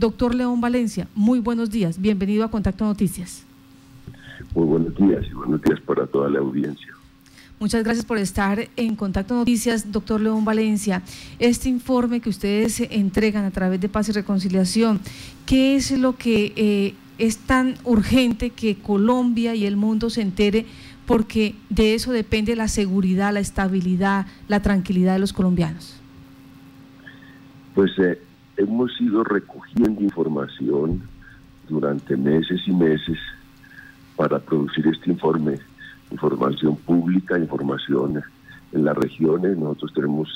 Doctor León Valencia, muy buenos días. Bienvenido a Contacto Noticias. Muy buenos días y buenos días para toda la audiencia. Muchas gracias por estar en Contacto Noticias, doctor León Valencia. Este informe que ustedes entregan a través de Paz y Reconciliación, ¿qué es lo que eh, es tan urgente que Colombia y el mundo se entere? Porque de eso depende la seguridad, la estabilidad, la tranquilidad de los colombianos. Pues eh, hemos ido recogiendo información durante meses y meses para producir este informe, información pública, información en las regiones. Nosotros tenemos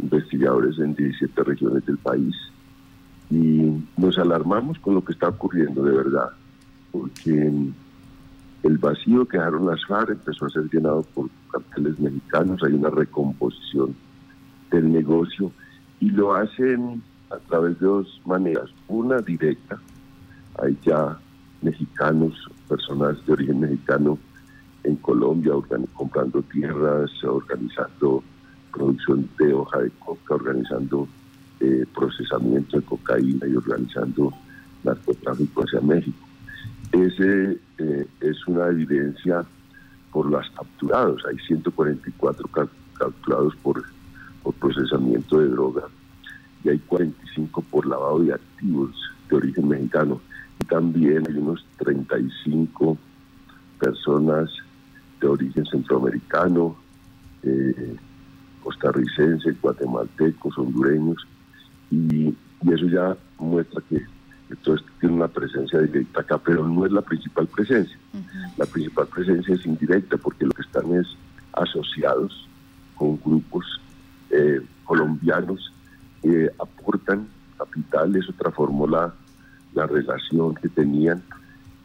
investigadores en 17 regiones del país y nos alarmamos con lo que está ocurriendo de verdad, porque el vacío que dejaron las FARC empezó a ser llenado por carteles mexicanos, hay una recomposición del negocio y lo hacen a través de dos maneras. Una directa, hay ya mexicanos, personas de origen mexicano en Colombia comprando tierras, organizando producción de hoja de coca, organizando eh, procesamiento de cocaína y organizando narcotráfico hacia México. Ese eh, es una evidencia por los capturados. Hay 144 capturados por, por procesamiento de droga y hay 45 por lavado de activos de origen mexicano. Y también hay unos 35 personas de origen centroamericano, eh, costarricenses, guatemaltecos, hondureños, y, eso ya muestra que, esto tiene una presencia directa acá, pero no es la principal presencia. La principal presencia es indirecta porque lo que están es asociados con grupos eh, colombianos eh, aportan capital, eso transformó la, la relación que tenían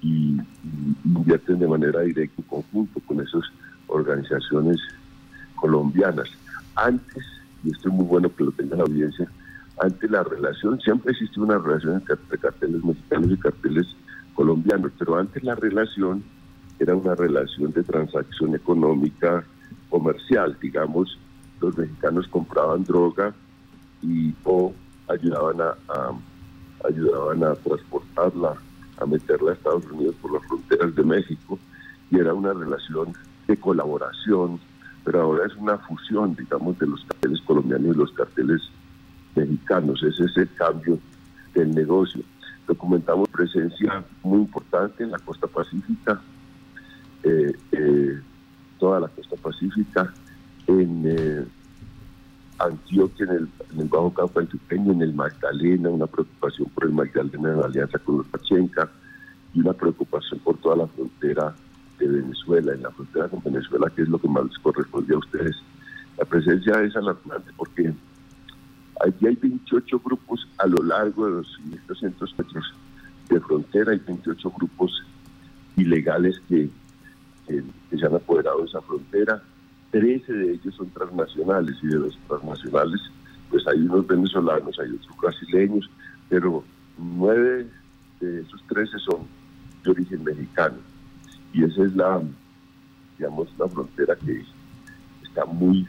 y, invierten de manera directa en conjunto con esas organizaciones colombianas. Antes, y esto es muy bueno que lo tenga la audiencia, antes la relación, siempre existió una relación entre carteles mexicanos y carteles colombianos, pero antes la relación era una relación de transacción económica comercial, digamos, los mexicanos compraban droga y o ayudaban a, ayudaban a transportarla, a meterla a Estados Unidos por las fronteras de México y era una relación de colaboración, pero ahora es una fusión, digamos, de los carteles colombianos y los carteles mexicanos. Ese es el cambio del negocio. Documentamos presencia muy importante en la costa pacífica, eh, eh, toda la costa pacífica, en eh, Antioquia, en el, en el Bajo Cauca Antioqueño, en el Magdalena, una preocupación por el Magdalena en la alianza con los Pachenca y una preocupación por toda la frontera de Venezuela, en la frontera con Venezuela, que es lo que más les corresponde a ustedes. La presencia es alarmante porque aquí hay 28 grupos a lo largo de los 1.200 metros de frontera, hay 28 grupos ilegales que, que se han apoderado de esa frontera 13 de ellos son transnacionales y de los transnacionales pues hay unos venezolanos, hay otros brasileños, pero nueve de esos 13 son de origen mexicano. Y esa es la, digamos, la frontera que está muy,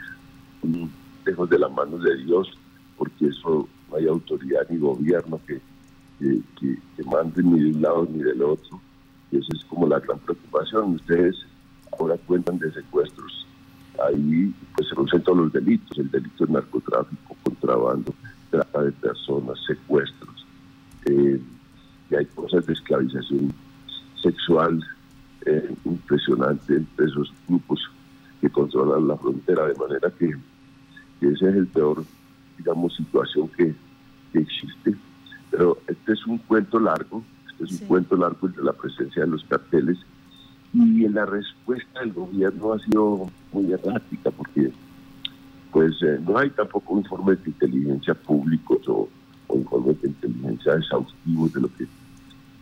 lejos de las manos de Dios, porque eso no hay autoridad ni gobierno que, que, mande ni de un lado ni del otro. Y esa es como la gran preocupación. Ustedes ahora cuentan de secuestros ahí pues se concentran los delitos, el delito de narcotráfico, contrabando, trata de personas, secuestros, eh, y hay cosas de esclavización sexual eh, impresionante entre esos grupos que controlan la frontera, de manera que, ese es el peor, digamos, situación que, existe. Pero este es un cuento largo, este es un cuento largo de la presencia de los carteles y la respuesta del gobierno ha sido muy errática porque pues eh, no hay tampoco informes de inteligencia públicos o, informes de inteligencia exhaustivos de lo que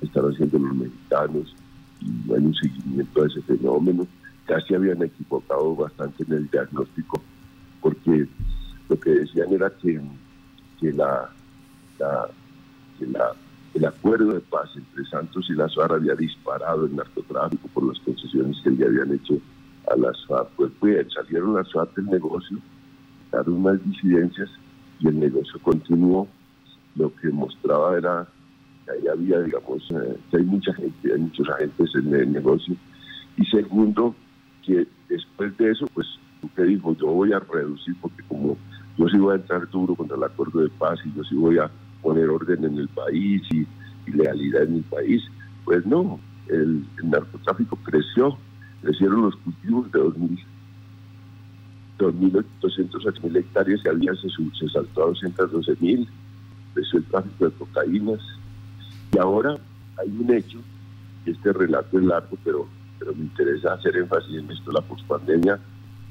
están haciendo los mexicanos y no hay un seguimiento de ese fenómeno. Casi habían equivocado bastante en el diagnóstico porque lo que decían era que, que la, que la el acuerdo de paz entre Santos y las FARC había disparado el narcotráfico por las concesiones que le habían hecho a las FARC. Pues bien, salieron las FARC del negocio, daron unas disidencias y el negocio continuó. Lo que mostraba era ahí había, digamos, eh, que hay mucha gente, hay muchos agentes en el negocio. Y segundo, que después de eso, pues usted dijo, yo voy a reducir porque como yo sí voy a entrar duro contra el acuerdo de paz y yo sí voy a poner orden en el país y, legalidad en el país, pues no, el, narcotráfico creció, crecieron los cultivos de 2.000 2.208 mil hectáreas y había se, se saltó a 212 mil, creció el tráfico de cocaínas. Y ahora hay un hecho, y este relato es largo, pero, pero me interesa hacer énfasis en esto, la pospandemia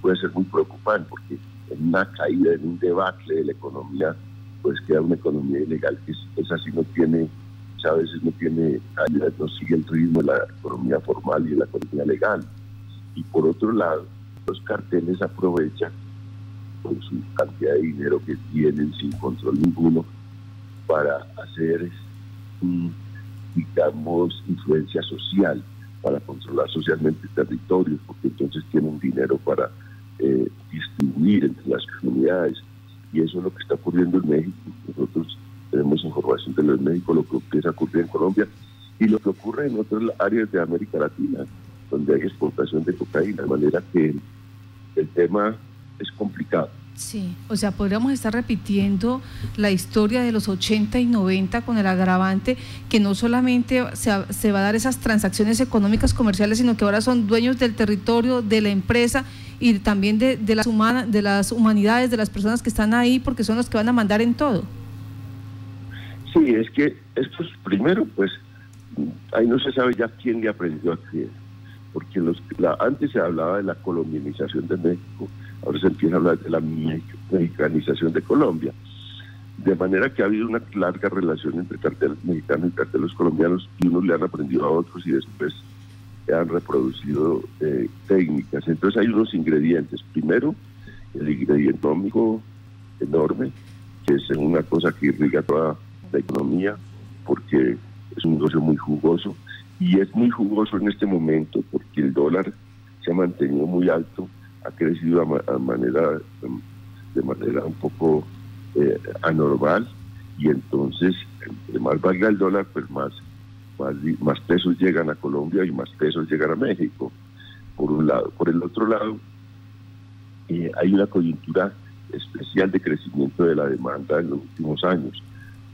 puede ser muy preocupante porque en una caída, en un debacle de la economía, pues queda una economía ilegal que es, así, no tiene, a veces no tiene no sigue el ritmo de la economía formal y de la economía legal. Y por otro lado, los carteles aprovechan con su cantidad de dinero que tienen sin control ninguno para hacer, mm, digamos, influencia social, para controlar socialmente territorios, porque entonces tienen dinero para eh, distribuir entre las comunidades. Y eso es lo que está ocurriendo en México. Nosotros tenemos información de lo de México, lo que empieza a ocurrir en Colombia y lo que ocurre en otras áreas de América Latina, donde hay exportación de cocaína, de manera que el tema es complicado. Sí, o sea, podríamos estar repitiendo la historia de los 80 y 90 con el agravante que no solamente se, se va a dar esas transacciones económicas comerciales, sino que ahora son dueños del territorio, de la empresa y también de, de, las, de las humanidades, de las personas que están ahí, porque son los que van a mandar en todo. Sí, es que esto es primero, pues ahí no se sabe ya quién le aprendió a creer, porque los, antes se hablaba de la colombianización de México, ahora se empieza a hablar de la mexicanización de Colombia. De manera que ha habido una larga relación entre carteles mexicanos y carteles colombianos y unos le han aprendido a otros y después han reproducido eh, técnicas. Entonces hay unos ingredientes. Primero, el ingrediente económico enorme, que es una cosa que irriga toda la economía, porque es un negocio muy jugoso. Y es muy jugoso en este momento porque el dólar se ha mantenido muy alto, ha crecido a, manera, de manera un poco eh, anormal, y entonces, entre más valga el dólar, pues más más, pesos llegan a Colombia y más pesos llegan a México, por un lado. Por el otro lado, eh, hay una coyuntura especial de crecimiento de la demanda en los últimos años.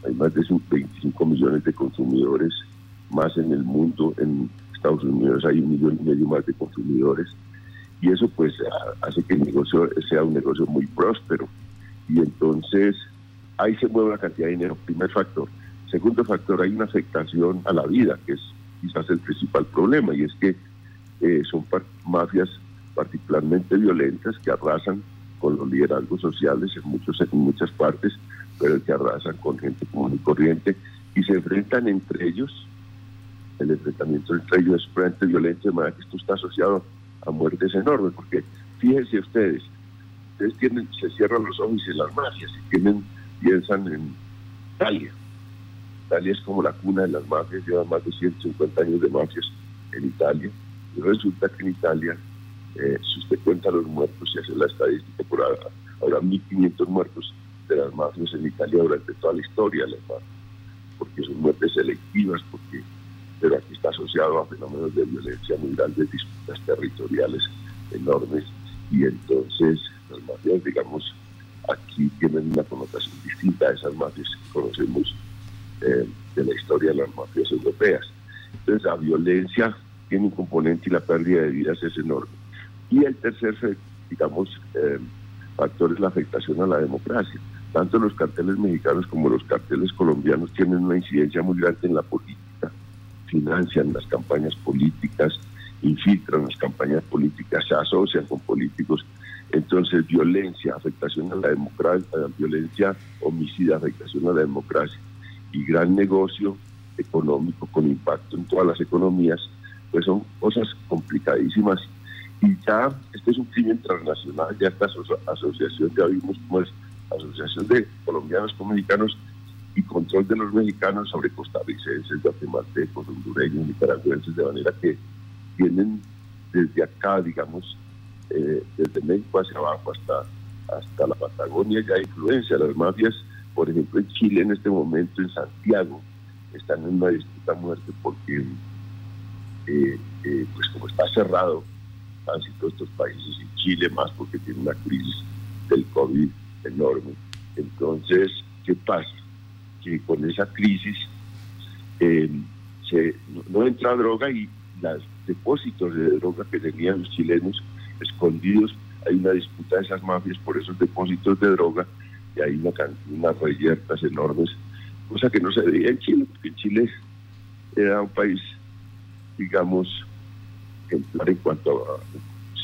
Hay más de 25 millones de consumidores más en el mundo. En Estados Unidos hay un millón y medio más de consumidores. Y eso pues hace que el negocio sea un negocio muy próspero. Y entonces ahí se mueve una cantidad de dinero. Primer factor. Segundo factor, hay una afectación a la vida, que es quizás el principal problema, y es que eh, son mafias particularmente violentas que arrasan con los liderazgos sociales en, muchos, en muchas partes, pero que arrasan con gente común y corriente y se enfrentan entre ellos. El enfrentamiento entre ellos es frente violento, de manera que esto está asociado a muertes enormes, porque fíjense ustedes, ustedes tienen, se cierran los ojos y las mafias y tienen, piensan en Italia Italia es como la cuna de las mafias, lleva más de 150 años de mafias en Italia. Y resulta que en Italia, eh, si usted cuenta los muertos y hace la estadística, por ahora, habrá 1.500 muertos de las mafias en Italia durante toda la historia de las mafias, porque son muertes selectivas, porque pero aquí está asociado a fenómenos de violencia muy grandes, disputas territoriales enormes, y entonces las mafias, digamos, aquí tienen una connotación distinta a esas mafias que conocemos eh, de la historia de las mafias europeas. Entonces la violencia tiene un componente y la pérdida de vidas es enorme. Y el tercer, digamos, eh, factor es la afectación a la democracia. Tanto los carteles mexicanos como los carteles colombianos tienen una incidencia muy grande en la política, financian las campañas políticas, infiltran las campañas políticas, se asocian con políticos. Entonces, violencia, afectación a la democracia, violencia homicida, afectación a la democracia y gran negocio económico con impacto en todas las economías, pues son cosas complicadísimas. Y ya, este es un crimen transnacional, ya esta asociación, ya vimos cómo es asociación de colombianos con mexicanos y control de los mexicanos sobre costarricenses, guatemaltecos, hondureños, nicaragüenses, de manera que tienen desde acá, digamos, eh, desde México hacia abajo hasta, hasta la Patagonia, ya influencia. Las mafias por ejemplo, en Chile en este momento, en Santiago, están en una disputa muerte porque, eh, eh, pues como está cerrado todos estos países y Chile más porque tiene una crisis del COVID enorme. Entonces, ¿qué pasa? Que con esa crisis eh, se, no, entra droga y los depósitos de droga que tenían los chilenos escondidos, hay una disputa de esas mafias por esos depósitos de droga y hay una, unas reyertas enormes, cosa que no se veía en Chile, porque Chile era un país, digamos, ejemplar en cuanto a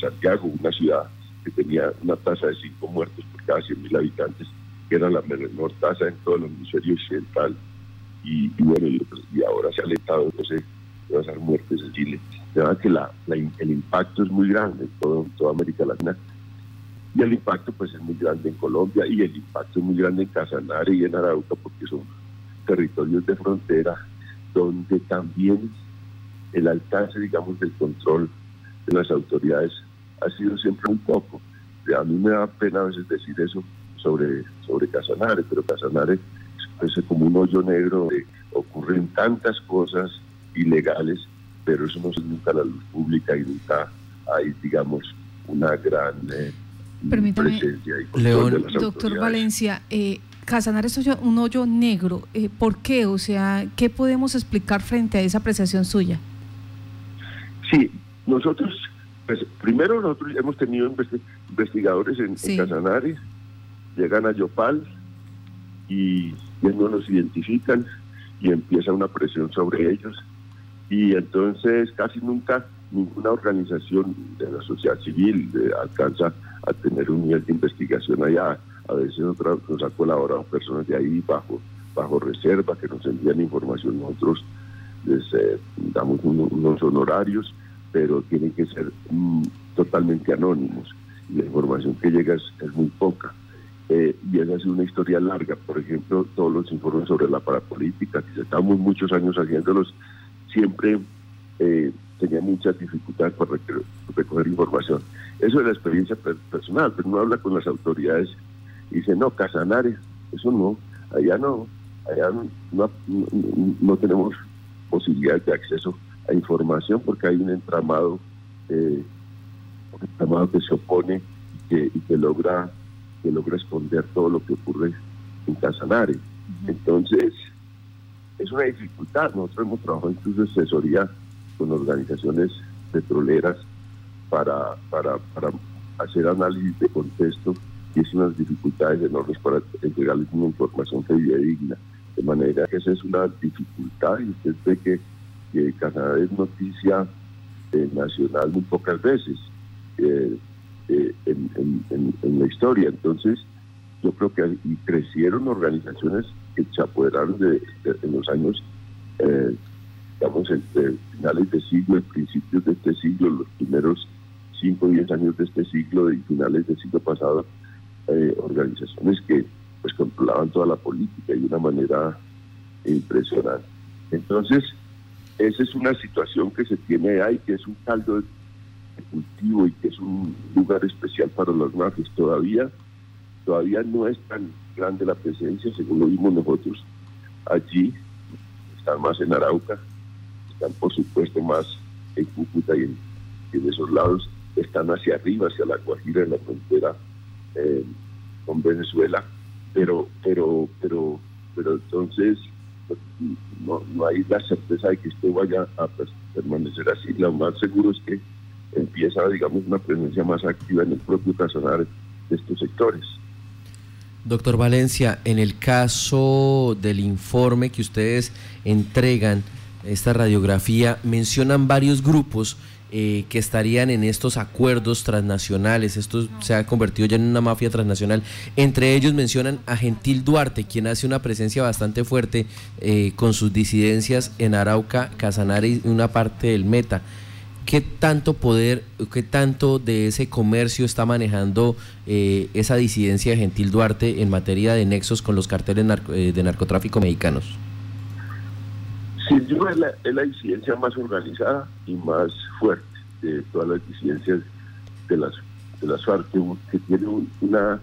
Santiago, una ciudad que tenía una tasa de cinco muertos por cada 100.000 habitantes, que era la menor tasa en todo el hemisferio occidental. Y, bueno, y, ahora se ha alentado entonces todas esas muertes en Chile. De que la, el impacto es muy grande en, toda América Latina. Y el impacto pues es muy grande en Colombia y el impacto es muy grande en Casanare y en Arauca porque son territorios de frontera donde también el alcance, digamos, del control de las autoridades ha sido siempre un poco. A mí me da pena a veces decir eso sobre, sobre Casanare, pero Casanare es como un hoyo negro ocurren tantas cosas ilegales, pero eso no se nunca a la luz pública y nunca hay, digamos, una gran eh, las Doctor Valencia, eh, Casanare es un hoyo negro. Eh, ¿Por qué? O sea, ¿qué podemos explicar frente a esa apreciación suya? Sí, nosotros pues, primero nosotros hemos tenido investigadores en, Casanare, llegan a Yopal y ellos no nos identifican y empieza una presión sobre ellos. Y entonces casi nunca ninguna organización de la sociedad civil eh, alcanza a tener un nivel de investigación allá. A veces nos ha colaborado personas de ahí bajo, bajo reserva que nos envían información. Nosotros les eh, damos unos honorarios pero tienen que ser mm, totalmente anónimos. Y la información que llega es, muy poca. Eh, y esa es una historia larga. Por ejemplo, todos los informes sobre la parapolítica, que estamos muchos años haciéndolos, siempre eh, tenía muchas dificultades para recoger información. Eso es la experiencia personal, pero uno habla con las autoridades y dice, no, Casanares, eso no, allá no, allá no, no tenemos posibilidades de acceso a información porque hay un entramado, eh, un entramado que se opone y que, logra que logra esconder todo lo que ocurre en Casanare. Entonces, es una dificultad. Nosotros hemos trabajado incluso asesoría con organizaciones petroleras para, para, para hacer análisis de contexto y es unas dificultades enormes para entregarles una información que digna. De manera que esa es una dificultad y usted ve que que Canadá es noticia eh, nacional muy pocas veces eh, eh, en, la historia. Entonces, yo creo que y crecieron organizaciones que se apoderaron de, en los años, digamos, entre finales de siglo principios de este siglo, los primeros 5 o 10 años de este siglo y finales del siglo pasado, organizaciones que pues controlaban toda la política de una manera impresionante. Entonces, esa es una situación que se tiene ahí, que es un caldo de cultivo y que es un lugar especial para los mafias. Todavía, todavía no es tan grande la presencia, según lo vimos nosotros allí, están más en Arauca, están por supuesto más en Cúcuta y en, esos lados, están hacia arriba, hacia la Guajira, en la frontera eh, con Venezuela, pero, pero, pero, pero entonces no, no hay la certeza de que esto vaya a permanecer así. Lo más seguro es que empieza, digamos, una presencia más activa en el propio Casanare de estos sectores. Doctor Valencia, en el caso del informe que ustedes entregan, esta radiografía, mencionan varios grupos eh, que estarían en estos acuerdos transnacionales. Esto se ha convertido ya en una mafia transnacional. Entre ellos mencionan a Gentil Duarte, quien hace una presencia bastante fuerte eh, con sus disidencias en Arauca, Casanare y una parte del Meta. ¿Qué tanto poder, qué tanto de ese comercio está manejando eh, esa disidencia de Gentil Duarte en materia de nexos con los carteles de narcotráfico mexicanos? Sin es la, es disidencia más organizada y más fuerte de todas las disidencias de las, de las FARC, que, tiene una,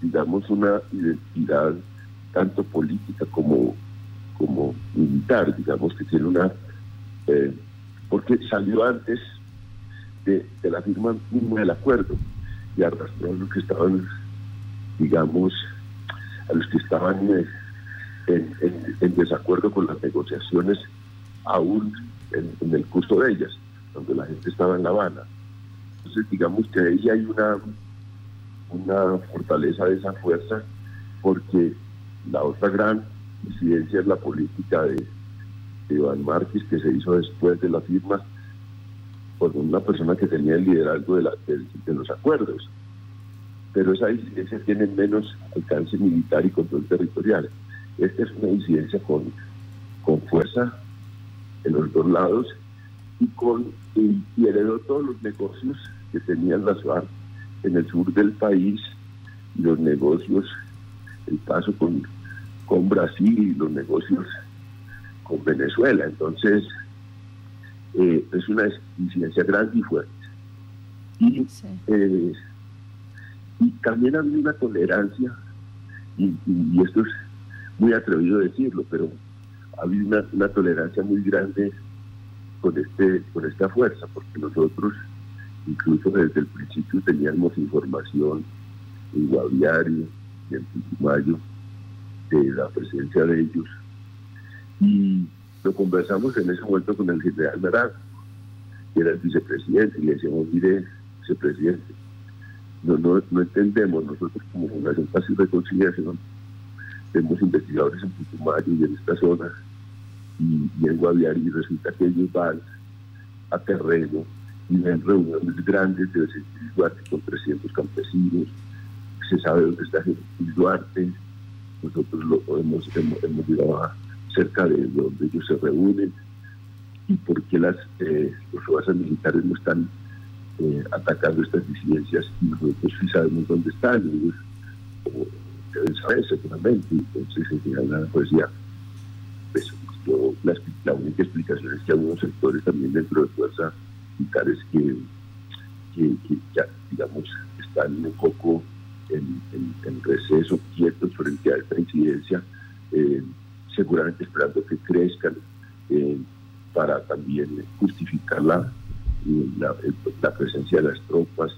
digamos, una identidad tanto política como, como militar, digamos que tiene una... Eh, porque salió antes de, la firma del acuerdo y arrastró a los que estaban, digamos, a los que estaban en, desacuerdo con las negociaciones aún en, el curso de ellas, donde la gente estaba en La Habana. Entonces, digamos que ahí hay una, una fortaleza de esa fuerza, porque la otra gran incidencia es la política de, Iván Márquez, que se hizo después de la firma por una persona que tenía el liderazgo de, de, los acuerdos. Pero esa incidencia tiene menos alcance militar y control territorial. Esta es una incidencia con, con fuerza en los dos lados y, con, y, heredó todos los negocios que tenían las FARC en el sur del país y los negocios, el caso con, con Brasil y los negocios con Venezuela. Entonces, eh, es una incidencia grande y fuerte. Y, eh, y también había una tolerancia, y, esto es muy atrevido decirlo, pero había una, una tolerancia muy grande con este con esta fuerza, porque nosotros incluso desde el principio teníamos información en Guaviare y en Putumayo de la presencia de ellos. Y lo conversamos en ese momento con el general Naranjo, que era el vicepresidente, y le decíamos, mire, vicepresidente, no, no, no entendemos, nosotros como Fundación Paz y Reconciliación, tenemos investigadores en Putumayo y en esta zona, y, en Guaviare, y resulta que ellos van a terreno y ven reuniones grandes de Duarte con 300 campesinos, se sabe dónde está Jesús Duarte, nosotros lo hemos, hemos, hemos llegado cerca de donde ellos se reúnen y por qué las, eh, los fuerzas militares no están eh, atacando estas disidencias y nosotros sí sabemos dónde están, ellos saber seguramente, entonces en la poesía, pues, la, única explicación es que algunos sectores también dentro de fuerzas militares que, que, ya, digamos, están un poco en, en, receso, quietos frente a esta incidencia, eh, seguramente esperando que crezcan eh, para también justificar la, la, presencia de las tropas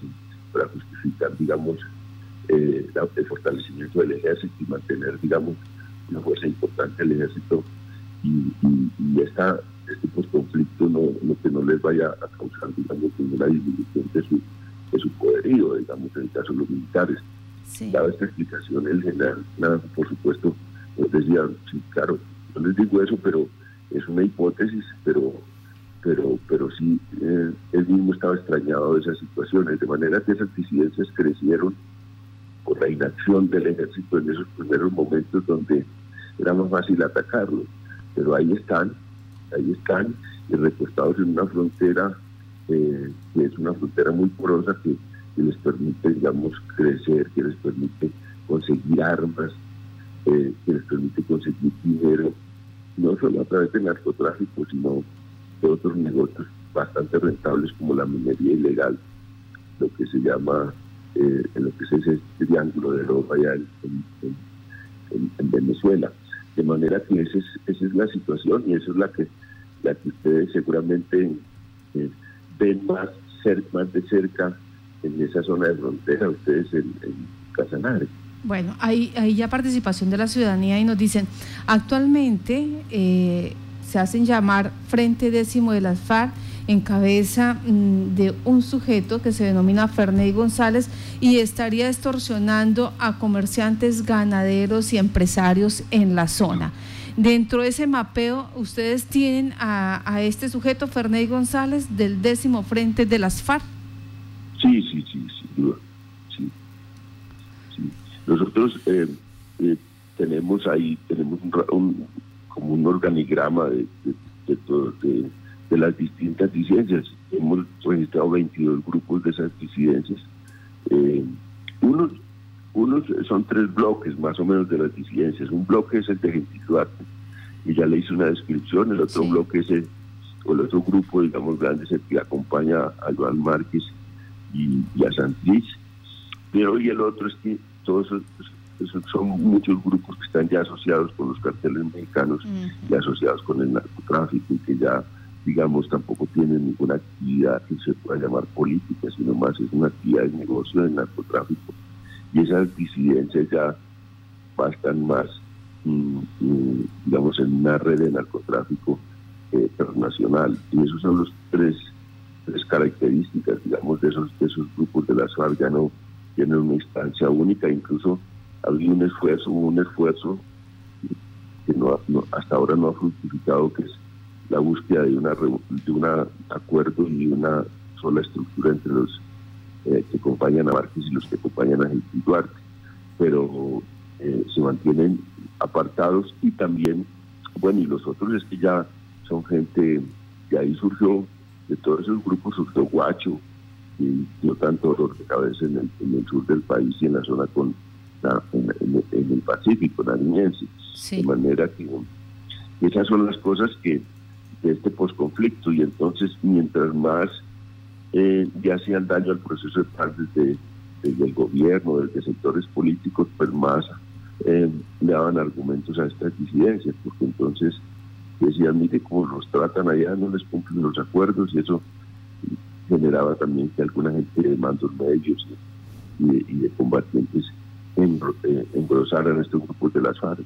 para justificar, digamos, eh, el fortalecimiento del ejército y mantener, digamos, una fuerza importante del ejército y, y, esta, este conflicto no, no, que no les vaya a causar, digamos, ninguna disminución de su, de su poderío, digamos, en el caso de los militares. Dada esta explicación, el general, nada, por supuesto, pues decía, sí, claro, no les digo eso, pero es una hipótesis, pero pero pero sí, eh, él mismo estaba extrañado de esas situaciones, de manera que esas disidencias crecieron por la inacción del ejército en esos primeros momentos donde era más fácil atacarlos, pero ahí están, ahí están, y repostados en una frontera eh, que es una frontera muy porosa que les permite, digamos, crecer, que les permite conseguir armas, eh, que les permite conseguir dinero, no solo a través del narcotráfico, sino de otros negocios bastante rentables como la minería ilegal, lo que se llama, eh, en lo que es ese triángulo de oro allá en, Venezuela. De manera que esa es, esa es la situación y esa es la que, la que ustedes seguramente eh, ven más, más de cerca en esa zona de frontera, ustedes en, en Casanare. Bueno, hay, hay ya participación de la ciudadanía y nos dicen, actualmente eh, se hacen llamar Frente Décimo de las FARC en cabeza mm, de un sujeto que se denomina Ferney González y estaría extorsionando a comerciantes, ganaderos y empresarios en la zona. Dentro de ese mapeo, ustedes tienen a, a este sujeto, Ferney González, del décimo frente de las FARC. Sí, sí, sí, sin duda. Nosotros eh, eh, tenemos ahí, tenemos como un organigrama de, de, las distintas disidencias. Hemos registrado 22 grupos de esas disidencias. Eh, unos, unos son tres bloques más o menos de las disidencias. Un bloque es el de Gentil Duarte, y ya le hice una descripción. El otro bloque es el, o el otro grupo, digamos, grande es el que acompaña a Joan Márquez y, a Santrich. Pero y el otro es que todos son muchos grupos que están ya asociados con los carteles mexicanos y asociados con el narcotráfico y que ya, digamos, tampoco tienen ninguna actividad que se pueda llamar política, sino más es una actividad de negocio del narcotráfico. Y esas disidencias ya bastan más, mm, mm, digamos, en una red de narcotráfico eh, internacional. Y esos son los tres, tres características, digamos, de esos, de esos grupos de las FARC. Ya no tienen una instancia única, incluso había un esfuerzo, un esfuerzo que no, hasta ahora no ha fructificado, que es la búsqueda de una de un acuerdo y una sola estructura entre los eh, que acompañan a Márquez y los que acompañan a Jesús Duarte, pero eh, se mantienen apartados y también, bueno, y los otros es que ya son gente, que ahí surgió, de todos esos grupos surgió Guacho, y dio tanto dolor de cabeza en el, en el sur del país y en la zona con en, el Pacífico nariñense. De manera que esas son las cosas que de este posconflicto y entonces mientras más eh, ya hacían daño al proceso de paz desde, el gobierno, desde sectores políticos, pues más eh, le daban argumentos a estas disidencias, porque entonces decían, mire cómo los tratan allá, no les cumplen los acuerdos y eso generaba también que alguna gente de mandos medios y, y de combatientes eh, engrosaran estos grupos de las FARC.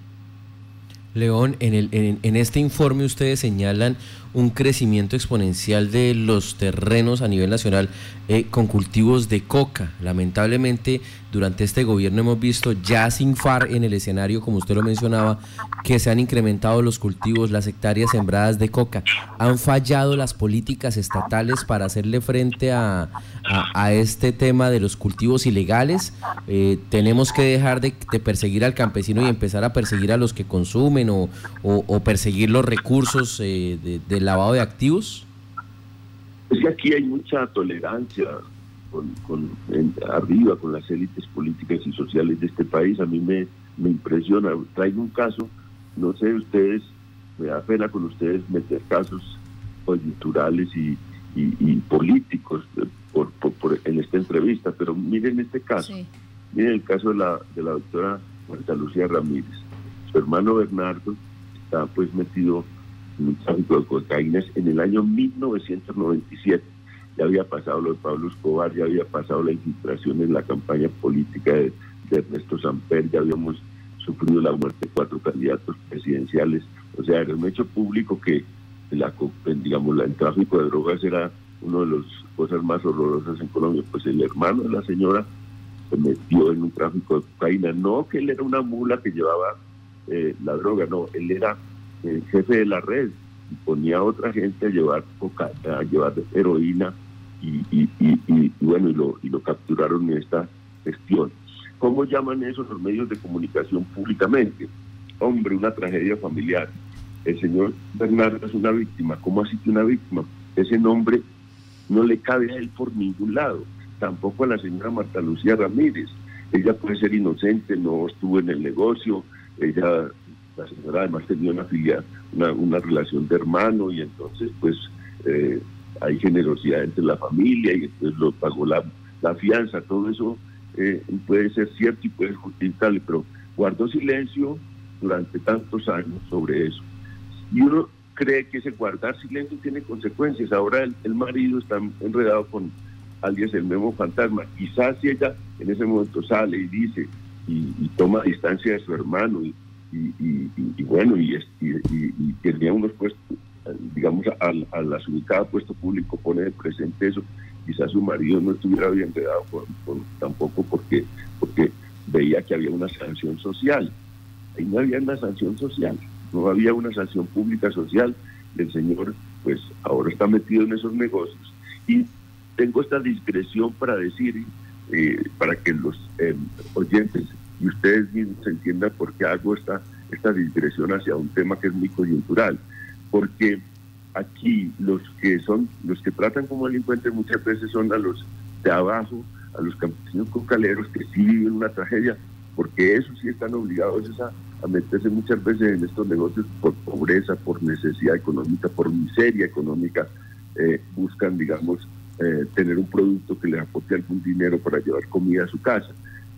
León, en, el, en, este informe ustedes señalan un crecimiento exponencial de los terrenos a nivel nacional eh, con cultivos de coca. Lamentablemente, durante este gobierno hemos visto ya sin FAR en el escenario, como usted lo mencionaba, que se han incrementado los cultivos, las hectáreas sembradas de coca. ¿Han fallado las políticas estatales para hacerle frente a, este tema de los cultivos ilegales? Eh, ¿Tenemos que dejar de, perseguir al campesino y empezar a perseguir a los que consumen o, perseguir los recursos eh, de, del lavado de activos? Es que aquí hay mucha tolerancia con, arriba, con las élites políticas y sociales de este país. A mí me, me impresiona. Traigo un caso, no sé, ustedes, me da pena con ustedes meter casos coyunturales y, políticos por, en esta entrevista, pero miren este caso. Miren el caso de la, de la doctora Marta Lucía Ramírez. Su hermano Bernardo está pues metido en un tráfico de cocaína en el año 1997 ya había pasado lo de Pablo Escobar, ya había pasado la infiltración en la campaña política de, Ernesto Samper, ya habíamos sufrido la muerte de cuatro candidatos presidenciales. O sea, era un hecho público que la, digamos, el tráfico de drogas era una de las cosas más horrorosas en Colombia. Pues el hermano de la señora se metió en un tráfico de cocaína. No que él era una mula que llevaba eh, la droga, no, él era el jefe de la red y ponía a otra gente a llevar, coca a llevar heroína y, bueno, y lo, y lo capturaron en esta gestión. ¿Cómo llaman eso los medios de comunicación públicamente? Hombre, una tragedia familiar. El señor Bernardo es una víctima. ¿Cómo así que una víctima? Ese nombre no le cabe a él por ningún lado. Tampoco a la señora Marta Lucía Ramírez. Ella puede ser inocente, no estuvo en el negocio. Ella, la señora además tenía una filia, una, una relación de hermano y entonces pues eh, hay generosidad entre la familia y entonces lo pagó la, fianza, todo eso eh, puede ser cierto y puede justificarle, pero guardó silencio durante tantos años sobre eso. Y uno cree que ese guardar silencio tiene consecuencias. Ahora el, marido está enredado con alguien el mismo fantasma. Quizás si ella en ese momento sale y dice y, toma distancia de su hermano y, y, bueno, y, y, tenía unos puestos, digamos, al, al asumir cada puesto público pone de presente eso, quizás su marido no estuviera bien quedado tampoco porque, porque veía que había una sanción social. Ahí no había una sanción social, no había una sanción pública social. El señor, pues, ahora está metido en esos negocios. Y tengo esta discreción para decir, eh, para que los eh, oyentes y ustedes mismos entiendan por qué hago esta, esta discreción hacia un tema que es muy coyuntural porque aquí los que son, los que tratan como delincuentes muchas veces son a los de abajo, a los campesinos cocaleros que sí viven una tragedia, porque esos sí están obligados a, meterse muchas veces en estos negocios por pobreza, por necesidad económica, por miseria económica, eh, buscan, digamos, eh, tener un producto que les aporte algún dinero para llevar comida a su casa.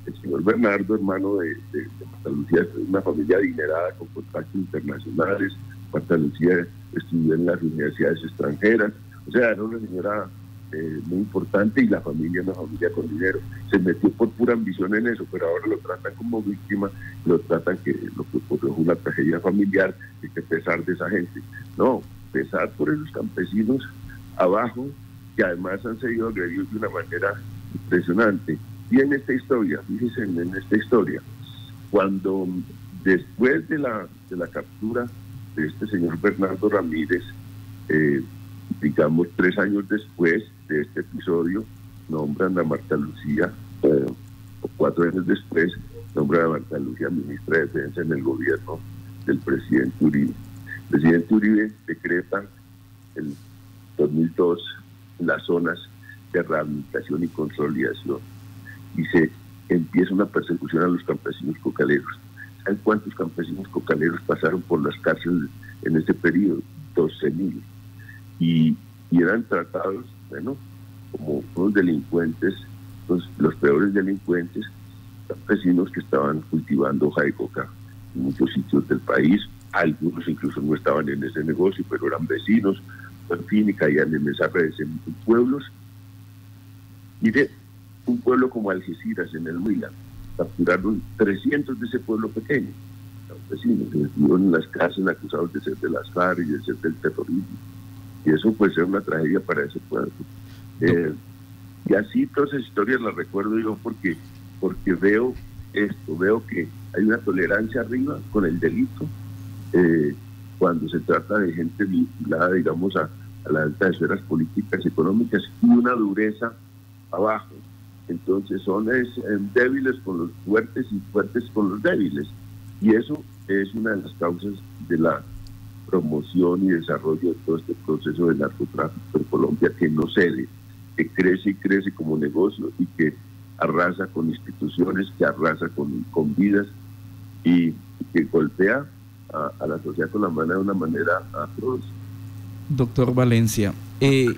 el señor Bernardo, hermano de, de, Lucía, es una familia adinerada con contactos internacionales. Marta Lucía estudió en las universidades extranjeras. O sea, era una señora eh, muy importante y la familia una familia con dinero. Se metió por pura ambición en eso, pero ahora lo tratan como víctima, lo tratan que lo que fue una tragedia familiar, y que pesar de esa gente. No, pesar por esos campesinos abajo, que además han sido agredidos de una manera impresionante. Y en esta historia, fíjense en esta historia, cuando después de la, de la captura este señor Bernardo Ramírez, eh, digamos tres años después de este episodio, nombran a Marta Lucía, eh, cuatro años después, nombran a Marta Lucía ministra de Defensa en el gobierno del presidente Uribe. El presidente Uribe decreta el 2002 las zonas de rehabilitación y consolidación y se empieza una persecución a los campesinos cocaleros. ¿Saben cuántos campesinos cocaleros pasaron por las cárceles en ese periodo? 12.000. Y, y eran tratados, bueno, como unos delincuentes, los, los peores delincuentes, campesinos que estaban cultivando hoja de coca en muchos sitios del país. Algunos incluso no estaban en ese negocio, pero eran vecinos, en fin, y caían en esas redes en pueblos. Mire, un pueblo como Algeciras, en el Huila, capturaron 300 de ese pueblo pequeño. Los vecinos se metieron en las casas acusados de ser de las FARC y de ser del terrorismo. Y eso puede ser una tragedia para ese pueblo. Eh, y así todas esas historias las recuerdo yo porque, porque veo esto, veo que hay una tolerancia arriba con el delito eh, cuando se trata de gente vinculada, digamos, a, a las altas esferas políticas y económicas y una dureza abajo. Entonces son eh, débiles con los fuertes y fuertes con los débiles. Y eso es una de las causas de la promoción y desarrollo de todo este proceso de narcotráfico en Colombia que no cede, que crece y crece como negocio y que arrasa con instituciones, que arrasa con, con vidas y, que golpea a, la sociedad con la mano de una manera atroz. Doctor Valencia, eh,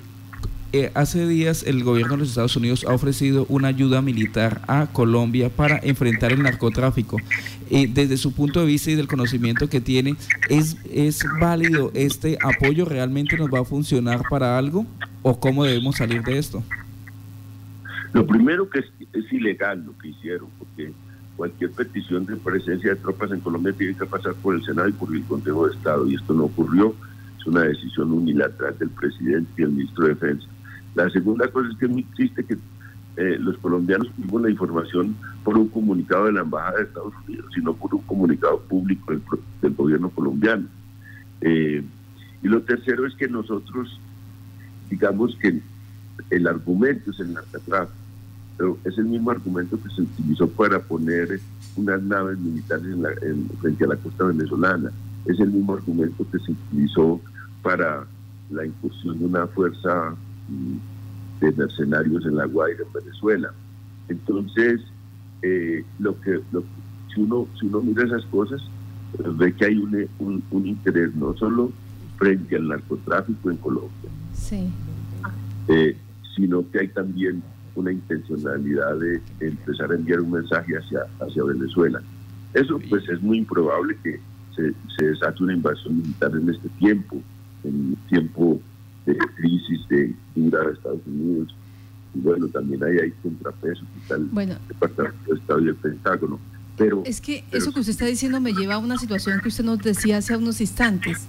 hace días el gobierno de los Estados Unidos ha ofrecido una ayuda militar a Colombia para enfrentar el narcotráfico. Eh, desde su punto de vista y del conocimiento que tiene, ¿es, ¿es válido este apoyo? ¿Realmente nos va a funcionar para algo? ¿O cómo debemos salir de esto? Lo primero que es, es ilegal lo que hicieron, porque cualquier petición de presencia de tropas en Colombia tiene que pasar por el Senado y por el Consejo de Estado, y esto no ocurrió. Es una decisión unilateral del presidente y el ministro de Defensa. La segunda cosa es que es muy triste que eh, los colombianos tuvimos la información por un comunicado de la Embajada de Estados Unidos, sino por un comunicado público del, gobierno colombiano. Eh, y lo tercero es que nosotros, digamos que el argumento es el narcotráfico, pero es el mismo argumento que se utilizó para poner unas naves militares en frente a la costa venezolana, es el mismo argumento que se utilizó para la incursión de una fuerza de mercenarios en La Guaira, en Venezuela. Entonces, eh, lo que, si, uno, si uno mira esas cosas, pues ve que hay un, un, interés no solo frente al narcotráfico en Colombia, eh, sino que hay también una intencionalidad de empezar a enviar un mensaje hacia, hacia Venezuela. Eso pues es muy improbable que se, se desate una invasión militar en este tiempo, en tiempo de crisis de ira de Estados Unidos. Y bueno, también hay, hay contrapesos y tal, bueno, el Departamento de Estado y el Pentágono. Pero, es que eso que usted está diciendo me lleva a una situación que usted nos decía hace unos instantes.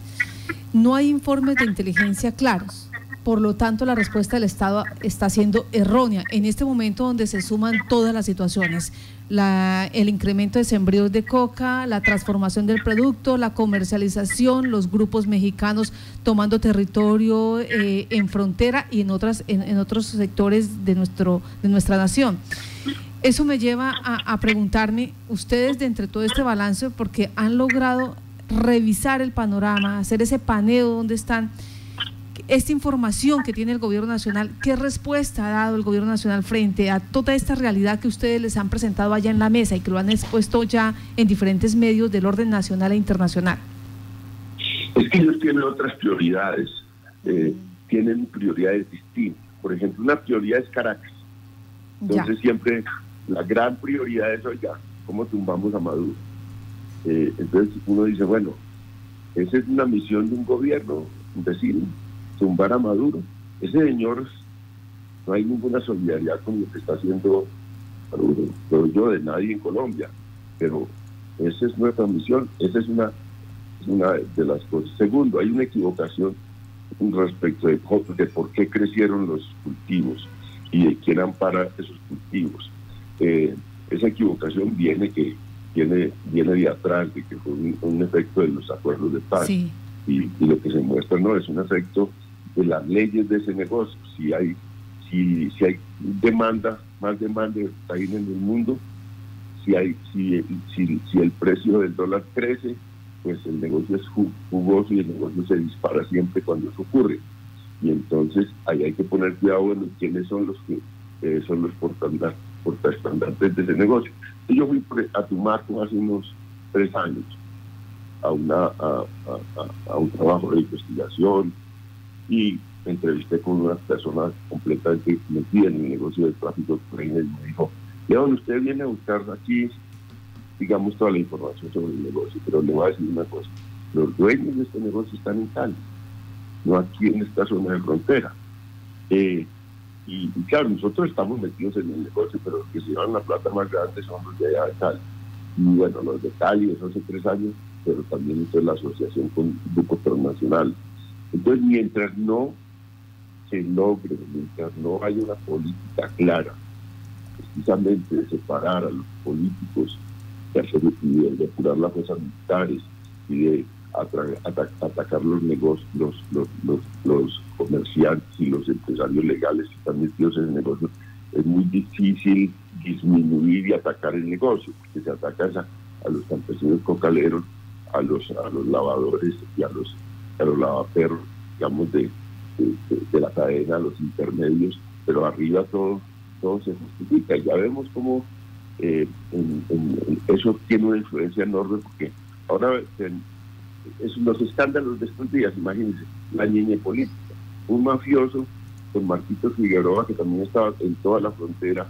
No hay informes de inteligencia claros. Por lo tanto, la respuesta del Estado está siendo errónea en este momento donde se suman todas las situaciones. El incremento de sembríos de coca, la transformación del producto, la comercialización, los grupos mexicanos tomando territorio eh, en frontera y en, otras, en, otros sectores de, nuestro, de nuestra nación. Eso me lleva a, a preguntarme, ustedes de entre todo este balance, porque han logrado revisar el panorama, hacer ese paneo donde están esta información que tiene el gobierno nacional, ¿qué respuesta ha dado el gobierno nacional frente a toda esta realidad que ustedes les han presentado allá en la mesa y que lo han expuesto ya en diferentes medios del orden nacional e internacional? Es que ellos tienen otras prioridades, eh, tienen prioridades distintas. Por ejemplo, una prioridad es Caracas. Entonces siempre la gran prioridad es, oiga, ¿cómo tumbamos a Maduro? Eh, entonces uno dice, bueno, esa es una misión de un gobierno, decir, tumbar a Maduro. Ese señor, no hay ninguna solidaridad con lo que está haciendo Maduro, pero yo de nadie en Colombia, pero esa es nuestra misión, esa es una, una de las cosas. Segundo, hay una equivocación respecto de, de por qué crecieron los cultivos y de quién ampara esos cultivos. Eh, esa equivocación viene que viene, viene de atrás, de que fue un, efecto de los acuerdos de paz. Y, lo que se muestra no es un efecto de las leyes de ese negocio. Si hay, si, si hay demanda, más demanda de en el mundo, si, hay, si, si, si el precio del dólar crece, pues el negocio es jugoso y el negocio se dispara siempre cuando eso ocurre. Y entonces ahí hay que poner cuidado en quiénes son los que eh, son los portaestandartes de ese negocio. Yo fui a Tumaco hace unos tres años a, una, a, un trabajo de investigación y entrevisté con una persona completamente metida en el negocio del tráfico de y me dijo, León, usted viene a buscar aquí, digamos, toda la información sobre el negocio, pero le voy a decir una cosa, los dueños de este negocio están en Cali, no aquí en esta zona de frontera. Eh, y, claro, nosotros estamos metidos en el negocio, pero los que se llevan la plata más grande son los de allá de Cali. Y bueno, los de Cali, eso hace tres años, pero también es la asociación con grupos transnacionales. Entonces, mientras no se logre, mientras no haya una política clara, precisamente de separar a los políticos, de, hacer, de depurar las fuerzas militares y de atacar los negocios, los, los, los, comerciantes y los empresarios legales que están metidos en el negocio, es muy difícil disminuir y atacar el negocio, porque se ataca a, los campesinos cocaleros, a los, a los lavadores y a los, a los lavaperros, digamos, de, de, la cadena, los intermedios, pero arriba todo, todo se justifica. Ya vemos cómo eh, eso tiene una influencia enorme, porque ahora es los escándalos de estos días, imagínense, la niña política, un mafioso con Marquito Figueroa, que también estaba en toda la frontera,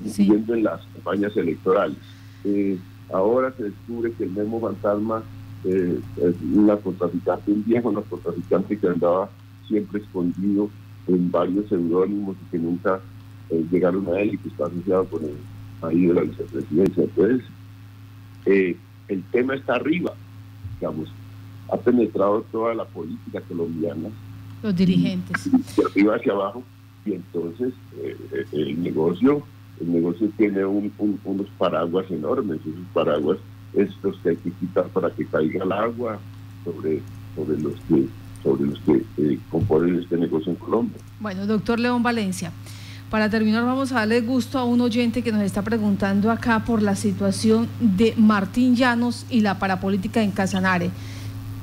viviendo en las campañas electorales. Eh, ahora se descubre que el mismo fantasma eh, es un narcotraficante, un viejo narcotraficante que andaba siempre escondido en varios seudónimos y que nunca eh, llegaron a él y que está asociado con el ahí de la vicepresidencia. Entonces, eh, el tema está arriba, digamos, ha penetrado toda la política colombiana. Los dirigentes. De arriba hacia abajo, y entonces eh, eh, el negocio el negocio tiene unos paraguas enormes, esos paraguas es los que hay que quitar para que caiga el agua sobre, sobre los que sobre los que eh, componen este negocio en Colombia. Bueno, doctor León Valencia, para terminar, vamos a darle gusto a un oyente que nos está preguntando acá por la situación de Martín Llanos y la parapolítica en Casanare.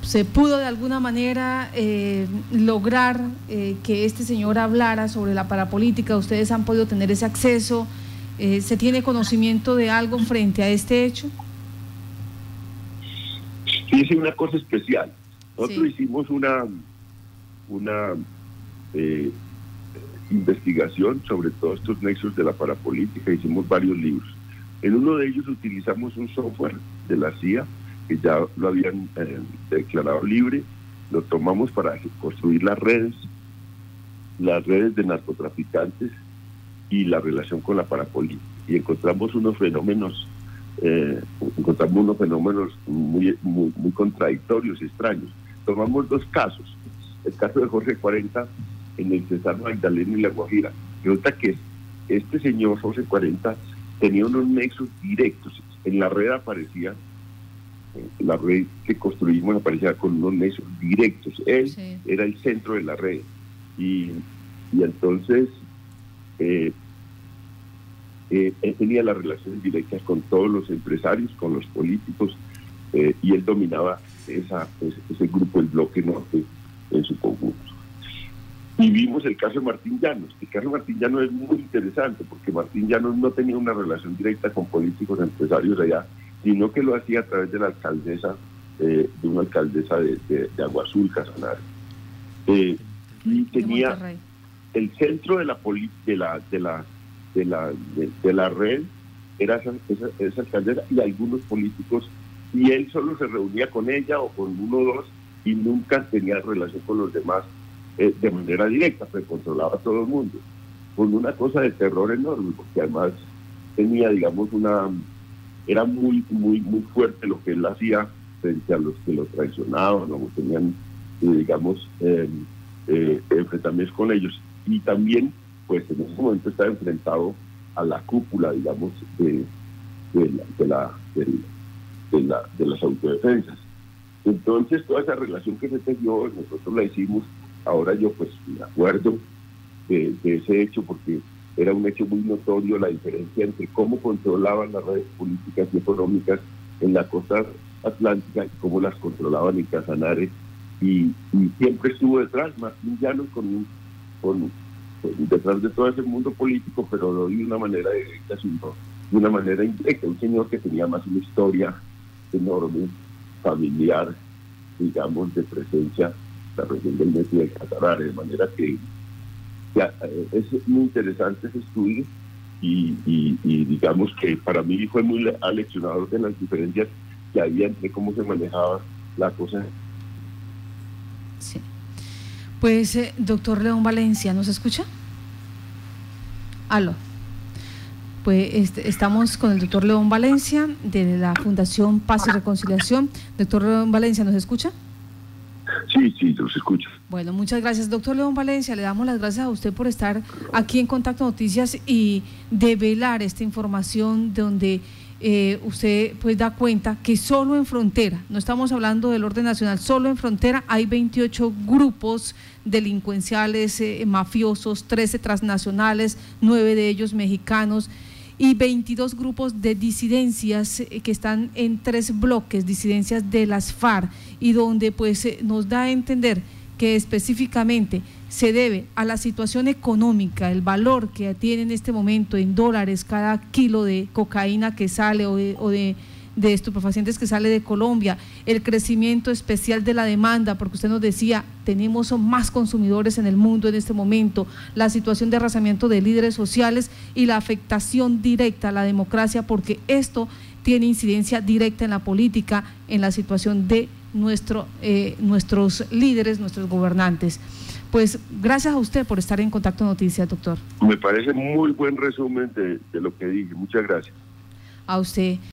¿Se pudo de alguna manera eh, lograr eh, que este señor hablara sobre la parapolítica? ¿Ustedes han podido tener ese acceso? Eh, ¿Se tiene conocimiento de algo frente a este hecho? Es una cosa especial. Nosotros hicimos una, una investigación sobre todos estos nexos de la parapolítica, hicimos varios libros. En uno de ellos utilizamos un software de la CIA, que ya lo habían eh, declarado libre, lo tomamos para construir las redes, las redes de narcotraficantes y la relación con la parapolítica. Y encontramos unos fenómenos, eh, encontramos unos fenómenos muy, muy, muy contradictorios y extraños. Tomamos dos casos. El caso de Jorge 40 en el César Magdalena y La Guajira. Resulta que este señor José 40 tenía unos nexos directos. En la red aparecía, la red que construimos aparecía con unos nexos directos. Él era el centro de la red. Y, entonces eh, eh, él tenía las relaciones directas con todos los empresarios, con los políticos, eh, y él dominaba esa, ese, ese grupo, el bloque norte, en su conjunto. Y vimos el caso de Martín Llanos. El caso de Martín Llanos es muy interesante porque Martín Llanos no tenía una relación directa con políticos empresarios allá, sino que lo hacía a través de la alcaldesa, eh, de una alcaldesa de, de, Agua Azul, Casanare. Eh, y tenía el centro de la, de la, de la de la, de, la red era esa, esa, alcaldesa y algunos políticos, y él solo se reunía con ella o con uno o dos y nunca tenía relación con los demás eh, de manera directa, pero controlaba a todo el mundo, con una cosa de terror enorme, porque además tenía, digamos, una, era muy, muy, muy fuerte lo que él hacía frente a los que lo traicionaban o tenían, eh, digamos, eh, eh, enfrentamientos con ellos. Y también, pues en ese momento estaba enfrentado a la cúpula, digamos, de, de, la, de, la, de, las autodefensas. Entonces, toda esa relación que se tejió, nosotros la hicimos, ahora yo pues me acuerdo de, ese hecho porque era un hecho muy notorio la diferencia entre cómo controlaban las redes políticas y económicas en la costa atlántica y cómo las controlaban en Casanare y, siempre estuvo detrás, Martín Llanos con, con, detrás de todo ese mundo político, pero no de una manera directa, sino de una manera indirecta, un señor que tenía más una historia enorme, familiar, digamos, de presencia en la región del Messi de Casanare, de manera que eh, es muy interesante ese estudio y, y, digamos que para mí fue muy aleccionador de las diferencias que había entre cómo se manejaba la cosa Sí. Pues, eh, doctor León Valencia, ¿nos escucha? Aló. Pues este, estamos con el doctor León Valencia de la Fundación Paz y Reconciliación. Doctor León Valencia, ¿nos escucha? Sí, sí, los escucho. Bueno, muchas gracias, doctor León Valencia. Le damos las gracias a usted por estar aquí en Contacto Noticias y develar esta información donde eh, usted pues da cuenta que solo en frontera, no estamos hablando del orden nacional, solo en frontera hay 28 grupos delincuenciales, eh, mafiosos, 13 transnacionales, 9 de ellos mexicanos y 22 grupos de disidencias eh, que están en tres bloques, disidencias de las FARC, y donde pues nos da a entender que específicamente se debe a la situación económica, el valor que tiene en este momento en dólares cada kilo de cocaína que sale o de, estupefacientes que sale de Colombia, el crecimiento especial de la demanda, porque usted nos decía, tenemos más consumidores en el mundo en este momento, la situación de arrasamiento de líderes sociales y la afectación directa a la democracia, porque esto tiene incidencia directa en la política, en la situación de nuestro, eh, nuestros líderes, nuestros gobernantes. Pues gracias a usted por estar en Contacto Noticias, doctor. Me parece muy buen resumen de, de lo que dije. Muchas gracias. A usted.